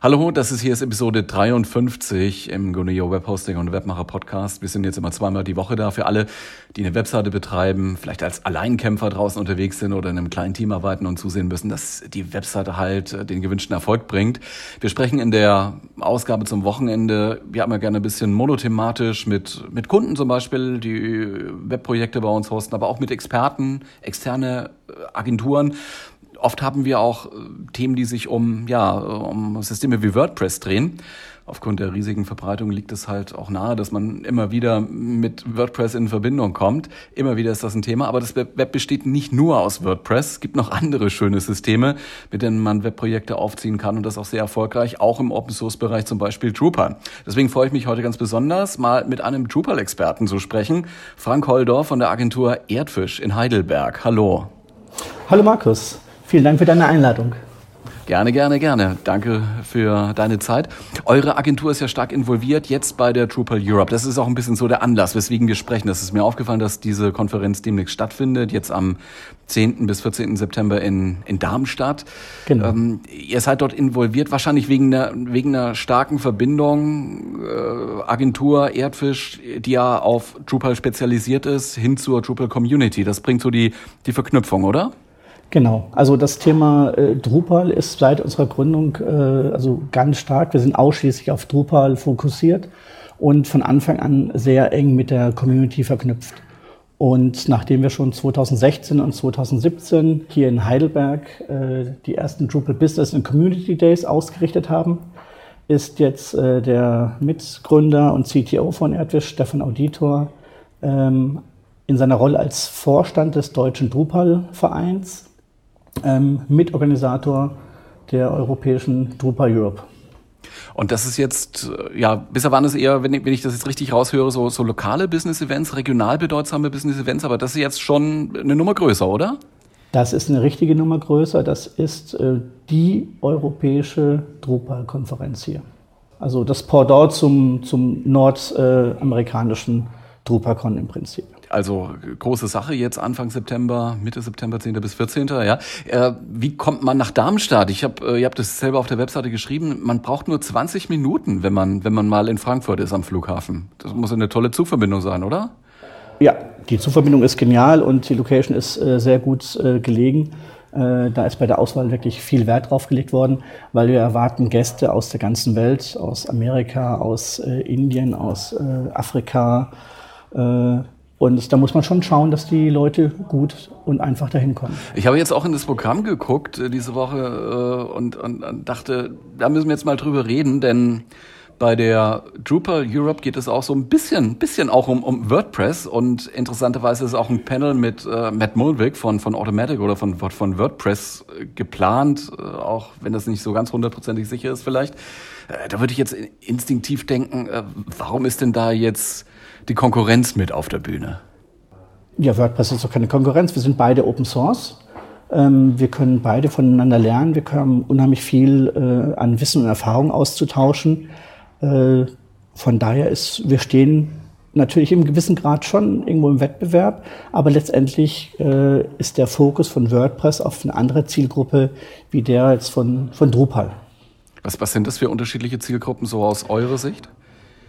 Hallo, das ist hier ist Episode 53 im Guneo Webhosting und Webmacher Podcast. Wir sind jetzt immer zweimal die Woche da für alle, die eine Webseite betreiben, vielleicht als Alleinkämpfer draußen unterwegs sind oder in einem kleinen Team arbeiten und zusehen müssen, dass die Webseite halt äh, den gewünschten Erfolg bringt. Wir sprechen in der Ausgabe zum Wochenende, wir haben ja gerne ein bisschen monothematisch mit, mit Kunden zum Beispiel, die Webprojekte bei uns hosten, aber auch mit Experten, externe äh, Agenturen Oft haben wir auch äh, Themen, die sich um, ja, um Systeme wie WordPress drehen. Aufgrund der riesigen Verbreitung liegt es halt auch nahe, dass man immer wieder mit WordPress in Verbindung kommt. Immer wieder ist das ein Thema, aber das Web besteht nicht nur aus WordPress. Es gibt noch andere schöne Systeme, mit denen man Webprojekte aufziehen kann und das auch sehr erfolgreich, auch im Open Source Bereich, zum Beispiel Drupal. Deswegen freue ich mich heute ganz besonders, mal mit einem Drupal-Experten zu sprechen. Frank Holdorf von der Agentur Erdfisch in Heidelberg. Hallo. Hallo Markus. Vielen Dank für deine Einladung. Gerne, gerne, gerne. Danke für deine Zeit. Eure Agentur ist ja stark involviert jetzt bei der Drupal Europe. Das ist auch ein bisschen so der Anlass, weswegen wir sprechen. Das ist mir aufgefallen, dass diese Konferenz demnächst stattfindet, jetzt am 10. bis 14. September in, in Darmstadt. Genau. Ähm, ihr seid dort involviert, wahrscheinlich wegen einer, wegen einer starken Verbindung, äh, Agentur Erdfisch, die ja auf Drupal spezialisiert ist, hin zur Drupal Community. Das bringt so die, die Verknüpfung, oder? Genau, also das Thema äh, Drupal ist seit unserer Gründung äh, also ganz stark. Wir sind ausschließlich auf Drupal fokussiert und von Anfang an sehr eng mit der Community verknüpft. Und nachdem wir schon 2016 und 2017 hier in Heidelberg äh, die ersten Drupal Business and Community Days ausgerichtet haben, ist jetzt äh, der Mitgründer und CTO von Erdwisch, Stefan Auditor, ähm, in seiner Rolle als Vorstand des Deutschen Drupal-Vereins ähm, Mitorganisator der europäischen Drupal Europe. Und das ist jetzt, äh, ja, bisher waren es eher, wenn ich, wenn ich das jetzt richtig raushöre, so, so lokale Business-Events, regional bedeutsame Business-Events, aber das ist jetzt schon eine Nummer größer, oder? Das ist eine richtige Nummer größer. Das ist äh, die europäische Drupal-Konferenz hier. Also das Pendant zum, zum nordamerikanischen DrupalCon im Prinzip. Also große Sache jetzt Anfang September, Mitte September, 10. bis 14. Ja. Äh, wie kommt man nach Darmstadt? Ich habe, äh, ihr habt das selber auf der Webseite geschrieben. Man braucht nur 20 Minuten, wenn man, wenn man mal in Frankfurt ist am Flughafen. Das muss eine tolle Zugverbindung sein, oder? Ja, die Zugverbindung ist genial und die Location ist äh, sehr gut äh, gelegen. Äh, da ist bei der Auswahl wirklich viel Wert drauf gelegt worden, weil wir erwarten Gäste aus der ganzen Welt, aus Amerika, aus äh, Indien, aus Afrika, und da muss man schon schauen, dass die Leute gut und einfach dahin kommen. Ich habe jetzt auch in das Programm geguckt äh, diese Woche äh, und, und, und dachte, da müssen wir jetzt mal drüber reden, denn bei der Drupal Europe geht es auch so ein bisschen, bisschen auch um, um WordPress und interessanterweise ist auch ein Panel mit äh, Matt Mulvick von, von Automatic oder von, von WordPress äh, geplant, auch wenn das nicht so ganz hundertprozentig sicher ist vielleicht. Da würde ich jetzt instinktiv denken, warum ist denn da jetzt die Konkurrenz mit auf der Bühne? Ja, WordPress ist doch keine Konkurrenz. Wir sind beide Open Source. Ähm, wir können beide voneinander lernen. Wir können unheimlich viel äh, an Wissen und Erfahrung austauschen. Äh, von daher ist, wir stehen natürlich im gewissen Grad schon irgendwo im Wettbewerb, aber letztendlich äh, ist der Fokus von WordPress auf eine andere Zielgruppe wie der jetzt von, von Drupal. Was, was sind das für unterschiedliche Zielgruppen so aus eurer Sicht?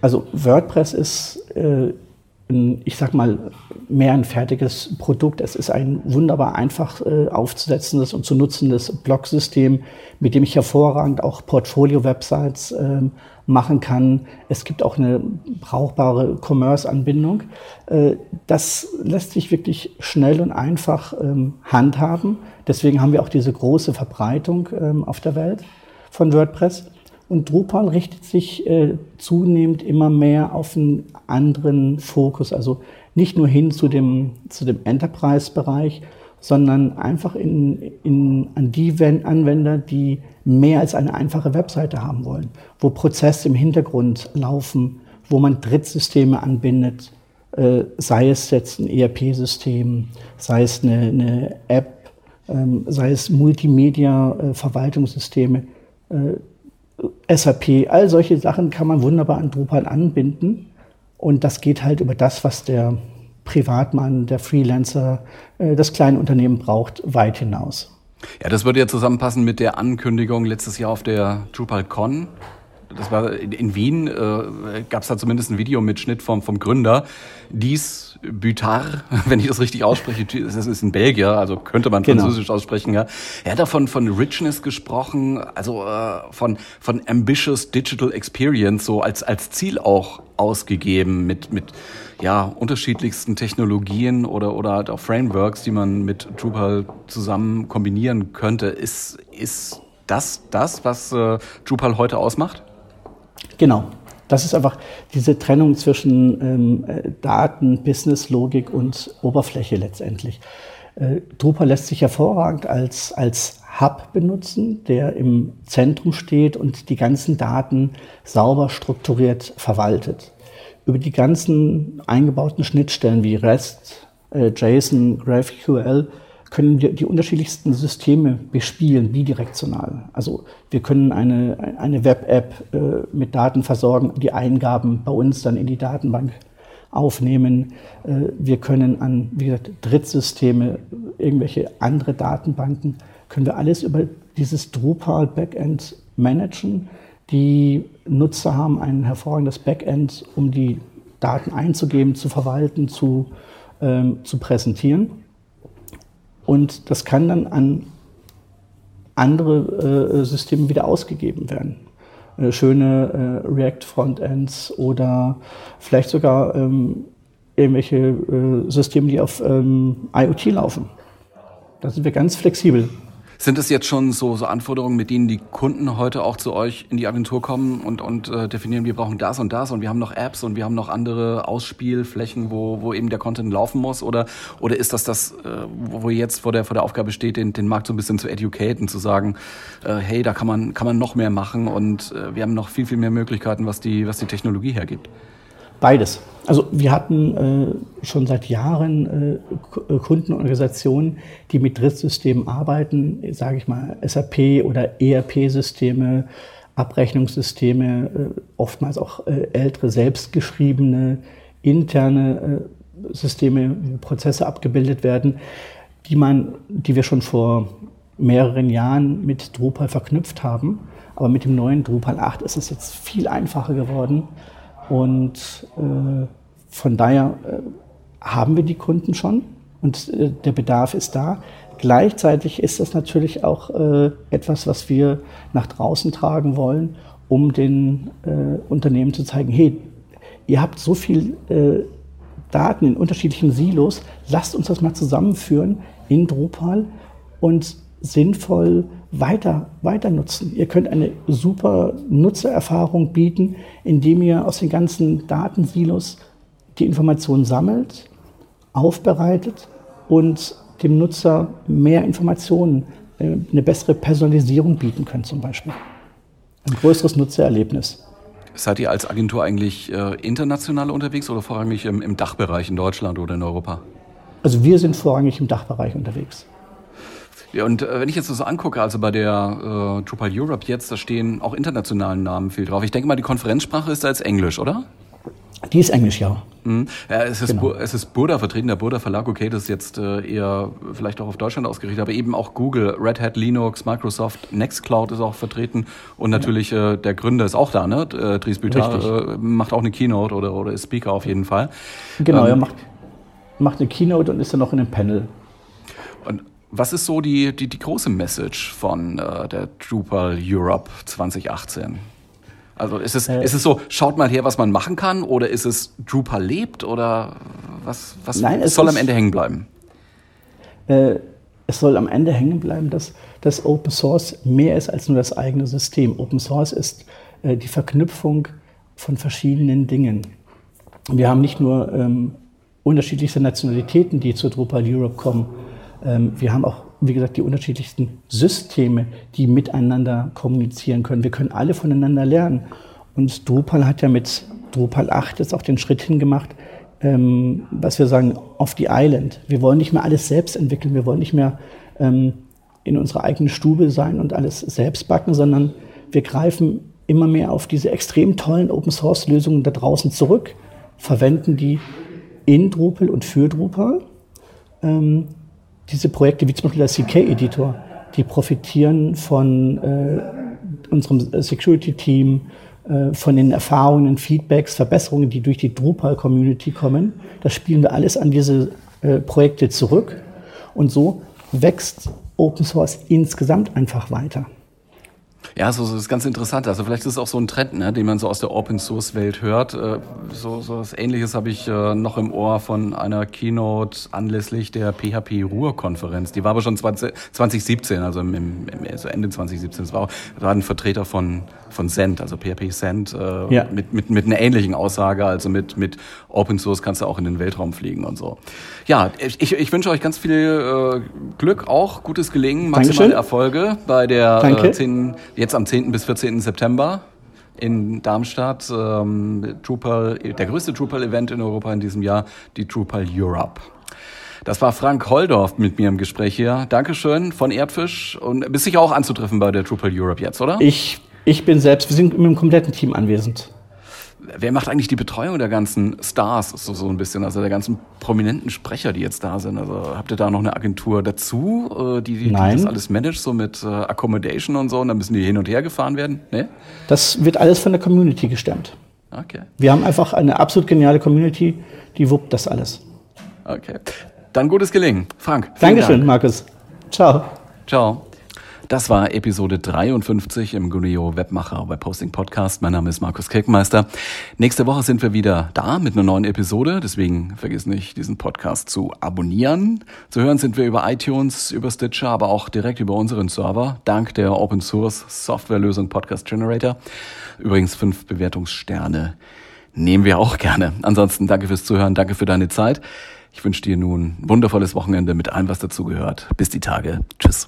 Also WordPress ist, äh, ein, ich sag mal, mehr ein fertiges Produkt. Es ist ein wunderbar einfach äh, aufzusetzendes und zu nutzendes Blog-System, mit dem ich hervorragend auch Portfolio-Websites äh, machen kann. Es gibt auch eine brauchbare Commerce-Anbindung. Äh, das lässt sich wirklich schnell und einfach ähm, handhaben. Deswegen haben wir auch diese große Verbreitung ähm, auf der Welt von WordPress. Und Drupal richtet sich äh, zunehmend immer mehr auf einen anderen Fokus, also nicht nur hin zu dem, zu dem Enterprise-Bereich, sondern einfach in, in, an die Anwender, die mehr als eine einfache Webseite haben wollen, wo Prozesse im Hintergrund laufen, wo man Drittsysteme anbindet, äh, sei es jetzt ein ERP-System, sei es eine, eine App, ähm, sei es Multimedia-Verwaltungssysteme. Äh, SAP, all solche Sachen kann man wunderbar an Drupal anbinden. Und das geht halt über das, was der Privatmann, der Freelancer, äh, das kleine Unternehmen braucht, weit hinaus. Ja, das würde ja zusammenpassen mit der Ankündigung letztes Jahr auf der DrupalCon. Das war in Wien, äh, gab es da zumindest ein Video mit Schnitt vom, vom Gründer. Dies Butard, wenn ich das richtig ausspreche, das ist ein Belgier, also könnte man genau. Französisch aussprechen. Ja. Er hat davon von Richness gesprochen, also äh, von von ambitious digital experience so als als Ziel auch ausgegeben mit mit ja unterschiedlichsten Technologien oder oder halt auch Frameworks, die man mit Drupal zusammen kombinieren könnte. Ist ist das das, was äh, Drupal heute ausmacht? Genau. Das ist einfach diese Trennung zwischen ähm, äh, Daten, Business-Logik und Oberfläche letztendlich. Äh, Drupal lässt sich hervorragend als, als Hub benutzen, der im Zentrum steht und die ganzen Daten sauber strukturiert verwaltet. Über die ganzen eingebauten Schnittstellen wie REST, äh, JSON, GraphQL können wir die unterschiedlichsten Systeme bespielen, bidirektional. Also wir können eine, eine Web-App äh, mit Daten versorgen, die Eingaben bei uns dann in die Datenbank aufnehmen. Äh, wir können an, wie gesagt, Drittsysteme, irgendwelche andere Datenbanken, können wir alles über dieses Drupal Backend managen. Die Nutzer haben ein hervorragendes Backend, um die Daten einzugeben, zu verwalten, zu, ähm, zu präsentieren. Und das kann dann an andere äh, Systeme wieder ausgegeben werden. Äh, schöne äh, React-Frontends oder vielleicht sogar ähm, irgendwelche äh, Systeme, die auf ähm, IoT laufen. Da sind wir ganz flexibel. Sind es jetzt schon so, so Anforderungen, mit denen die Kunden heute auch zu euch in die Agentur kommen und, und äh, definieren, wir brauchen das und das und wir haben noch Apps und wir haben noch andere Ausspielflächen, wo, wo eben der Content laufen muss? Oder, oder ist das das, äh, wo jetzt vor der, vor der Aufgabe steht, den, den Markt so ein bisschen zu educaten, zu sagen, äh, hey, da kann man, kann man noch mehr machen und äh, wir haben noch viel, viel mehr Möglichkeiten, was die, was die Technologie hergibt? Beides. Also wir hatten äh, schon seit Jahren äh, Kundenorganisationen, die mit Drittsystemen arbeiten, sage ich mal SAP oder ERP-Systeme, Abrechnungssysteme, äh, oftmals auch äh, ältere selbstgeschriebene interne äh, Systeme, Prozesse abgebildet werden, die man, die wir schon vor mehreren Jahren mit Drupal verknüpft haben. Aber mit dem neuen Drupal 8 ist es jetzt viel einfacher geworden und äh, von daher äh, haben wir die Kunden schon und äh, der Bedarf ist da. Gleichzeitig ist das natürlich auch äh, etwas, was wir nach draußen tragen wollen, um den Unternehmen zu zeigen, hey, ihr habt so viel Daten in unterschiedlichen Silos, lasst uns das mal zusammenführen in Drupal und sinnvoll weiter, weiter nutzen. Ihr könnt eine super Nutzererfahrung bieten, indem ihr aus den ganzen Datensilos die Informationen sammelt, aufbereitet und dem Nutzer mehr Informationen, äh, eine bessere Personalisierung bieten könnt zum Beispiel. Ein größeres Nutzererlebnis. Seid ihr als Agentur eigentlich äh, international unterwegs oder vorrangig im, im Dachbereich in Deutschland oder in Europa? Also wir sind vorrangig im Dachbereich unterwegs. Ja, und äh, wenn ich jetzt das so angucke, also bei der äh, Drupal Europe jetzt, da stehen auch internationalen Namen viel drauf. Ich denke mal, die Konferenzsprache ist da jetzt Englisch, oder? Die ist Englisch, ja. Mhm. ja es, ist genau. es ist Burda vertreten, der Burda Verlag, okay, das ist jetzt äh, eher vielleicht auch auf Deutschland ausgerichtet, aber eben auch Google, Red Hat, Linux, Microsoft, Nextcloud ist auch vertreten und natürlich ja. äh, der Gründer ist auch da, ne? Äh, Dries Büter äh, macht auch eine Keynote oder, oder ist Speaker auf jeden Fall. Genau, ähm, er macht, macht eine Keynote und ist dann noch in einem Panel. Was ist so die, die, die große Message von äh, der Drupal Europe 2018? Also ist es, äh, ist es so, schaut mal her, was man machen kann, oder ist es Drupal lebt, oder was, was nein, soll ist, am Ende hängen bleiben? Äh, es soll am Ende hängen bleiben, dass, dass Open Source mehr ist als nur das eigene System. Open Source ist äh, die Verknüpfung von verschiedenen Dingen. Wir haben nicht nur ähm, unterschiedlichste Nationalitäten, die zu Drupal Europe kommen, wir haben auch, wie gesagt, die unterschiedlichsten Systeme, die miteinander kommunizieren können. Wir können alle voneinander lernen. Und Drupal hat ja mit Drupal 8 jetzt auch den Schritt hingemacht, ähm, was wir sagen, off the island. Wir wollen nicht mehr alles selbst entwickeln, wir wollen nicht mehr ähm, in unserer eigenen Stube sein und alles selbst backen, sondern wir greifen immer mehr auf diese extrem tollen Open Source Lösungen da draußen zurück, verwenden die in Drupal und für Drupal. Ähm, diese Projekte, wie zum Beispiel der CK-Editor, die profitieren von äh, unserem Security-Team, äh, von den Erfahrungen, Feedbacks, Verbesserungen, die durch die Drupal-Community kommen. Das spielen wir alles an diese äh, Projekte zurück. Und so wächst Open Source insgesamt einfach weiter. Ja, so, so ist ganz interessant. Also vielleicht ist es auch so ein Trend, ne, den man so aus der Open Source Welt hört. Äh, so, so was Ähnliches habe ich äh, noch im Ohr von einer Keynote anlässlich der PHP Ruhr Konferenz. Die war aber schon 20, 2017, also im, im, also Ende 2017. Das war, da war ein Vertreter von von Cent, also PHP Cent, äh, ja. mit, mit, mit einer ähnlichen Aussage, also mit, mit Open Source kannst du auch in den Weltraum fliegen und so. Ja, ich, ich wünsche euch ganz viel äh, Glück, auch gutes Gelingen, maximale Dankeschön. Erfolge bei der äh, 10, jetzt am 10. bis 14. September in Darmstadt. Ähm, Drupal, der größte Drupal-Event in Europa in diesem Jahr, die Drupal Europe. Das war Frank Holdorf mit mir im Gespräch hier. Dankeschön von Erdfisch und bist sicher auch anzutreffen bei der Drupal Europe jetzt, oder? Ich, ich bin selbst, wir sind mit dem kompletten Team anwesend wer macht eigentlich die Betreuung der ganzen Stars, so, so ein bisschen, also der ganzen prominenten Sprecher, die jetzt da sind? Also habt ihr da noch eine Agentur dazu, äh, die, die, die das alles managt, so mit äh, Accommodation und so, und dann müssen die hin und her gefahren werden? Nee? Das wird alles von der Community gestemmt. Okay. Wir haben einfach eine absolut geniale Community, die wuppt das alles. Okay. Dann gutes Gelingen. Frank. Dankeschön, Dank. Markus. Ciao. Ciao. Das war Episode 53 im Guneo Webmacher Webhosting Podcast. Mein Name ist Markus Kirkmeister. Nächste Woche sind wir wieder da mit einer neuen Episode. Deswegen vergiss nicht, diesen Podcast zu abonnieren. Zu hören sind wir über iTunes, über Stitcher, aber auch direkt über unseren Server, dank der Open Source Softwarelösung Podcast Generator. Übrigens fünf Bewertungssterne nehmen wir auch gerne. Ansonsten danke fürs Zuhören, danke für deine Zeit. Ich wünsche dir nun ein wundervolles Wochenende mit allem, was dazugehört. Bis die Tage. Tschüss.